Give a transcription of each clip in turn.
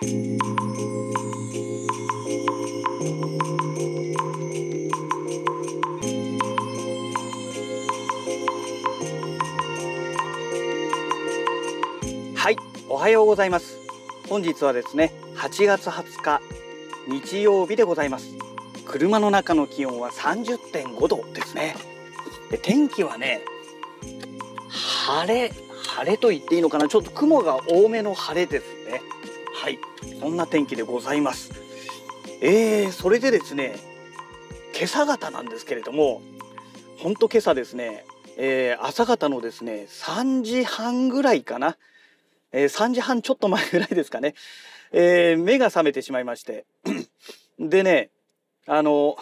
はい、おはようございます。本日はですね、8月20日日曜日でございます。車の中の気温は30.5度ですね。で天気はね、晴れ、晴れと言っていいのかな、ちょっと雲が多めの晴れです。はい、そんな天気でございます。えー、それでですね、今朝方なんですけれども、ほんと今朝ですね、えー朝方のですね、3時半ぐらいかな。えー3時半ちょっと前ぐらいですかね、えー目が覚めてしまいまして でねあの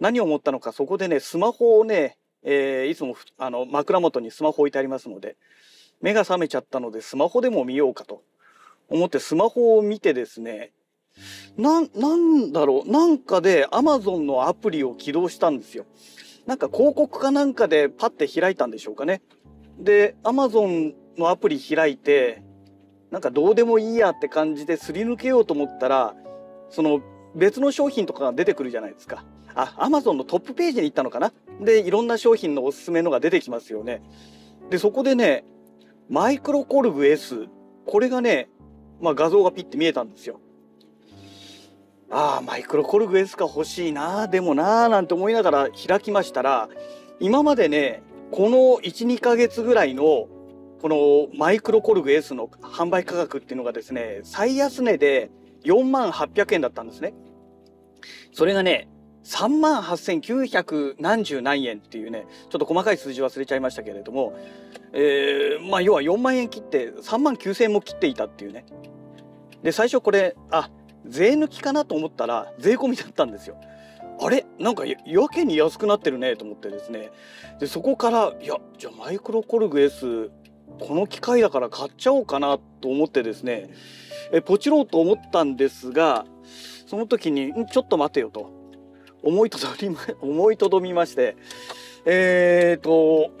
何を思ったのかそこでねスマホをね、えーいつもあの枕元にスマホ置いてありますので目が覚めちゃったのでスマホでも見ようかと思ってスマホを見てですねなんなんだろうなんかで Amazon のアプリを起動したんですよ。なんか広告かなんかでパッて開いたんでしょうかね。で Amazon のアプリ開いてなんかどうでもいいやって感じですり抜けようと思ったらその別の商品とかが出てくるじゃないですか。あ、Amazon のトップページに行ったのかなで、いろんな商品のおすすめのが出てきますよね。で、そこでね、マイクロコルグ S、これがね、まあ画像がピッて見えたんですよ。ああ、マイクロコルグ S が欲しいな、でもな、なんて思いながら開きましたら、今までね、この1、2ヶ月ぐらいのこのマイクロコルグ S の販売価格っていうのがですね、最安値で4万800円だったんですね。それがね、3万8900何十何円っていうね、ちょっと細かい数字忘れちゃいましたけれども、えーまあ要は4万円切って3万9000円も切っていたっていうね。で、最初これ、あ、税抜きかなと思ったら税込みだったんですよ。あれ？なんかややけに安くなってるねと思ってですね。で、そこから、いや、じゃあマイクロコルグ S この機械だから買っちゃおうかなと思ってですねえポチろうと思ったんですがその時にちょっと待てよと思いとどりま 思いとどみましてえーと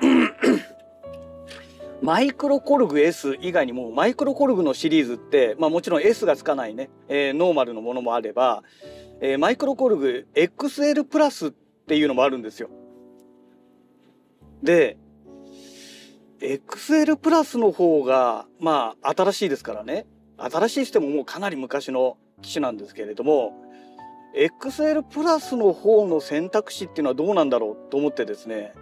マイクロコルグ S 以外にもマイクロコルグのシリーズって、まあ、もちろん S がつかないね、えーノーマルのものもあれば、えーマイクロコルグ XL プラスっていうのもあるんですよ。で XL プラスの方がまあ新しいですからね新しいしてももうかなり昔の機種なんですけれども XL プラスの方の選択肢っていうのはどうなんだろうと思ってですね。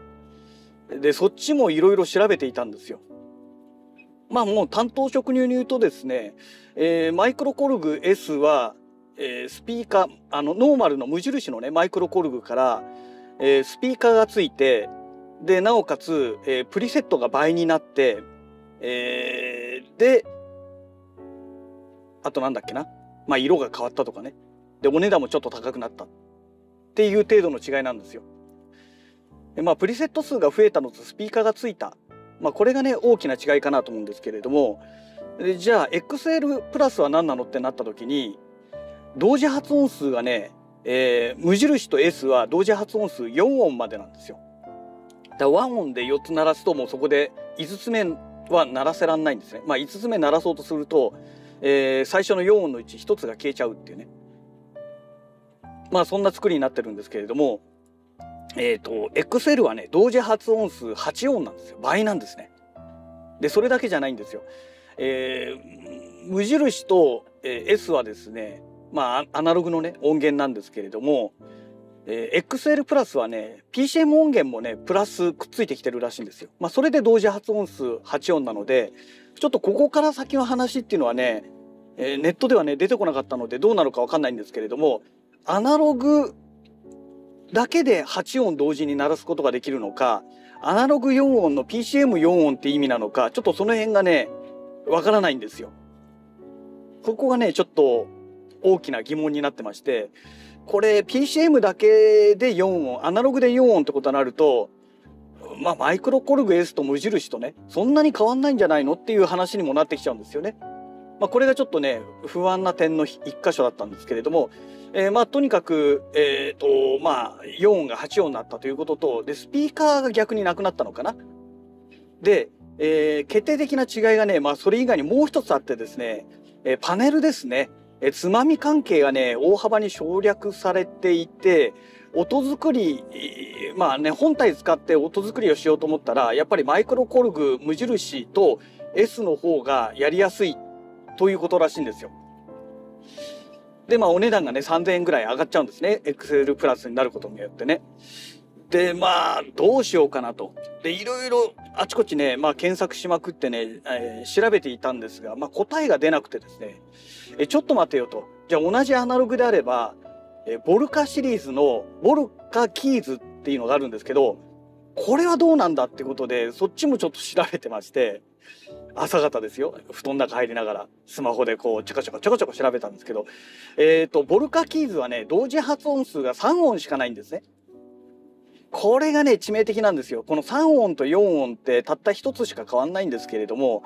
でそっちもいろいろ調べていたんですよ。まあもう担当職入に言うとですね、えーマイクロコルグ S は、えースピーカーあのノーマルの無印のねマイクロコルグから、えースピーカーがついてでなおかつ、えープリセットが倍になって、えーであとなんだっけな、まあ、色が変わったとかね。でお値段もちょっと高くなったっていう程度の違いなんですよ。でまあプリセット数が増えたのとスピーカーがついた、まあ、これがね大きな違いかなと思うんですけれどもでじゃあ XL プラスは何なのってなった時に同時発音数がね、えー無印と S は同時発音数4音までなんですよ。だから和音で4つ鳴らすともうそこで5つ目は鳴らせらんないんですね。まあ5つ目鳴らそうとすると、えー最初の4音のうち1つが消えちゃうっていうね。まあそんな作りになってるんですけれども、えっ、と XL はね同時発音数8音なんですよ。倍なんですね。でそれだけじゃないんですよ。えー無印と、えー S はですねまあアナログのね音源なんですけれども、えー XL プラスはね PCM 音源もねプラスくっついてきてるらしいんですよ。まあ、それで同時発音数8音なのでちょっとここから先の話っていうのはね、えーネットではね出てこなかったのでどうなのかわかんないんですけれどもアナログだけで8音同時に鳴らすことができるのかアナログ4音の PCM4 音って意味なのかちょっとその辺がねわからないんですよ。ここがねちょっと大きな疑問になってましてこれ PCM だけで4音アナログで4音ってことになるとまあマイクロコルグ S と無印とねそんなに変わんないんじゃないのっていう話にもなってきちゃうんですよね。まあ、これがちょっとね不安な点の一箇所だったんですけれども、えーまあとにかくえっ、とまあ4音が8音になったということとでスピーカーが逆になくなったのかな？で、えー決定的な違いがね、まあ、それ以外にもう一つあってですねえパネルですね。えつまみ関係がね、大幅に省略されていて、音作り、まあね、本体使って音作りをしようと思ったら、やっぱりマイクロコルグ無印と S の方がやりやすいということらしいんですよ。で、まあお値段がね、3000円ぐらい上がっちゃうんですね。XL プラスになることによってね。で、まあ、どうしようかなと。で、いろいろあちこちね、まあ検索しまくってね、えー、調べていたんですが、まあ答えが出なくてですね、えちょっと待てよと。じゃあ同じアナログであれば、えボルカシリーズのボルカキーズっていうのがあるんですけど、これはどうなんだってことで、そっちもちょっと調べてまして、朝方ですよ。布団の中入りながら、スマホでこう、ちょこちょこちょこちょこ調べたんですけど、えっ、ー、と、ボルカキーズはね、同時発音数が3音しかないんですね。これがね、致命的なんですよ。この3音と4音ってたった1つしか変わんないんですけれども、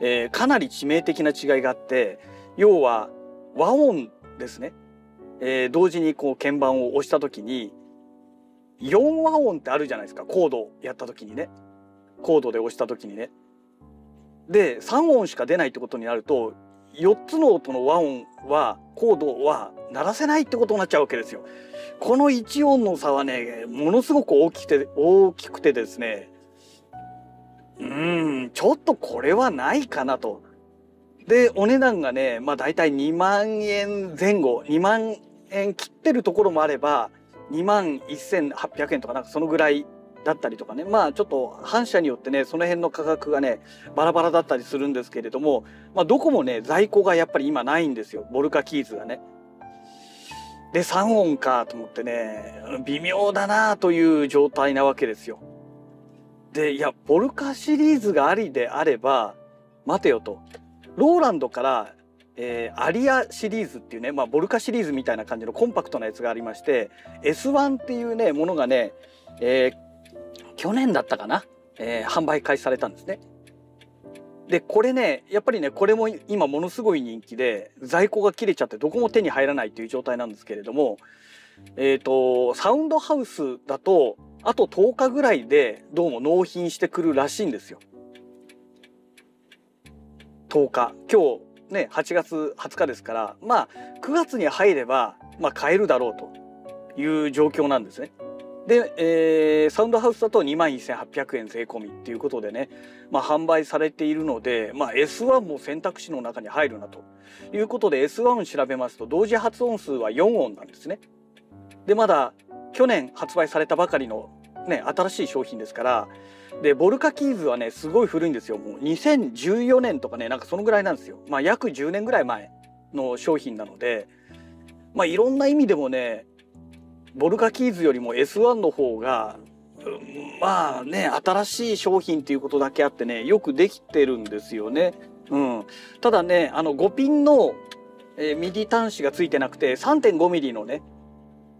えー、かなり致命的な違いがあって、要は和音ですね。えー、同時にこう鍵盤を押した時に、4和音ってあるじゃないですか。コードやった時にね。コードで押した時にね。で3音しか出ないってことになると4つの音の和音はコードは鳴らせないってことになっちゃうわけですよ。この1音の差はねものすごく大きくて大きくてですねうんちょっとこれはないかなと。でお値段がねまあ大体2万円前後2万円切ってるところもあれば2万1800円とかなんかそのぐらいだったりとかねまあちょっと反社によってねその辺の価格がねバラバラだったりするんですけれども、まあ、どこもね在庫がやっぱり今ないんですよボルカキーズがね。で3音かと思ってね微妙だなという状態なわけですよ。でいやボルカシリーズがありであれば待てよとローランドからえー、アリアシリーズっていうね、まあ、ボルカシリーズみたいな感じのコンパクトなやつがありまして S1 っていうねものがね、えー、去年だったかな、えー、販売開始されたんですね。でこれねやっぱりねこれも今ものすごい人気で在庫が切れちゃってどこも手に入らないという状態なんですけれどもえっ、ー、とサウンドハウスだとあと10日ぐらいでどうも納品してくるらしいんですよ。10日今日ね8月20日ですからまあ9月に入れば、まあ、買えるだろうという状況なんですね。で、えー、サウンドハウスだと2万1800円税込みっていうことでね、まあ、販売されているので、まあ、S1 も選択肢の中に入るなということで S1 を調べますと同時発音数は4音なんですね。でまだ去年発売されたばかりの、ね、新しい商品ですからでボルカキーズはねすごい古いんですよもう2014年とかねなんかそのぐらいなんですよ。まあ、約10年ぐらい前の商品なので、まあ、いろんな意味でもね volca keys よりも S1 の方がまあね新しい商品っていうことだけあってねよくできてるんですよね。うん、ただねあの5ピンの、えー、 MIDI 端子がついてなくて3.5ミリのね、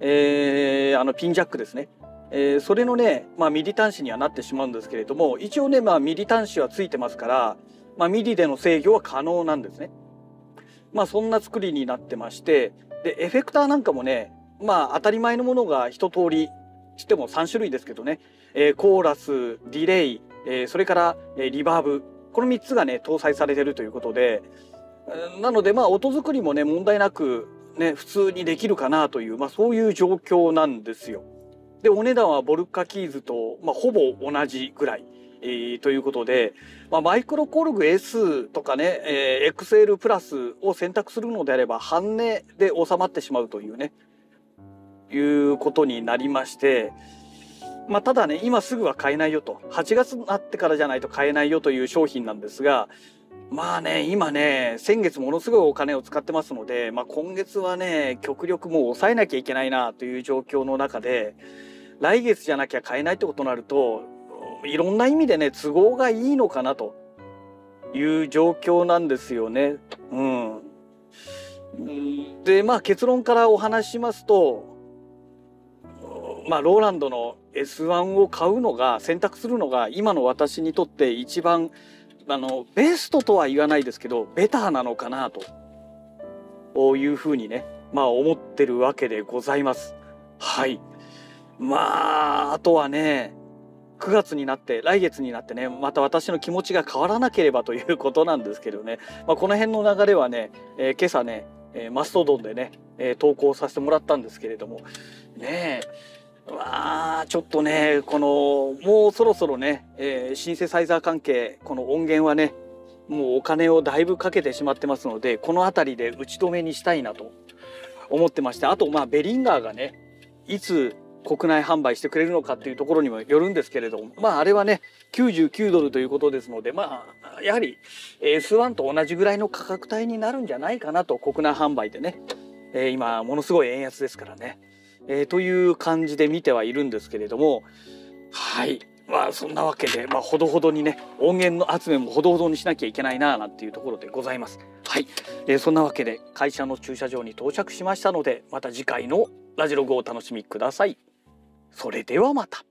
えー、あのピンジャックですね。えー、それのね、まあ、 MIDI 端子にはなってしまうんですけれども一応ね、まあ、 MIDI 端子はついてますから、まあ、 MIDI での制御は可能なんですね。まあそんな作りになってましてでエフェクターなんかもねまあ当たり前のものが一通りしても3種類ですけどね、えー、コーラスディレイ、えー、それから、えー、リバーブこの3つがね搭載されてるということでなのでまあ音作りもね問題なくね普通にできるかなという、まあ、そういう状況なんですよ。でお値段は volca keys と、まあ、ほぼ同じぐらい。ということで、まあ、マイクロコルグ S とかね、えー、XL プラスを選択するのであれば半値で収まってしまうというね、いうことになりまして、まあ、ただね今すぐは買えないよと8月になってからじゃないと買えないよという商品なんですがまあね今ね先月ものすごいお金を使ってますので、まあ、今月はね極力もう抑えなきゃいけないなという状況の中で来月じゃなきゃ買えないってことになるといろんな意味でね都合がいいのかなという状況なんですよね。うん、でまあ結論からお話しますとまあ、ローランドの S1 を買うのが選択するのが今の私にとって一番あのベストとは言わないですけどベターなのかなというふうにねまあ思ってるわけでございます。はいまああとはね9月になって来月になってねまた私の気持ちが変わらなければということなんですけどね、まあ、この辺の流れはね、えー、今朝ね、えー、マストドンでね、えー、投稿させてもらったんですけれどもねえわあちょっとねこのもうそろそろね、えー、シンセサイザー関係この音源はねもうお金をだいぶかけてしまってますのでこの辺りで打ち止めにしたいなと思ってましてあとまあベリンガーがねいつ国内販売してくれるのかっていうところにもよるんですけれどもまああれはね99ドルということですのでまあやはり S1 と同じぐらいの価格帯になるんじゃないかなと国内販売でね、えー、今ものすごい円安ですからね、えー、という感じで見てはいるんですけれどもはいまあそんなわけで、まあ、ほどほどにね音源の集めもほどほどにしなきゃいけないななんていうところでございます。はい、えー、そんなわけで会社の駐車場に到着しましたのでまた次回のラジログをお楽しみください。それではまた。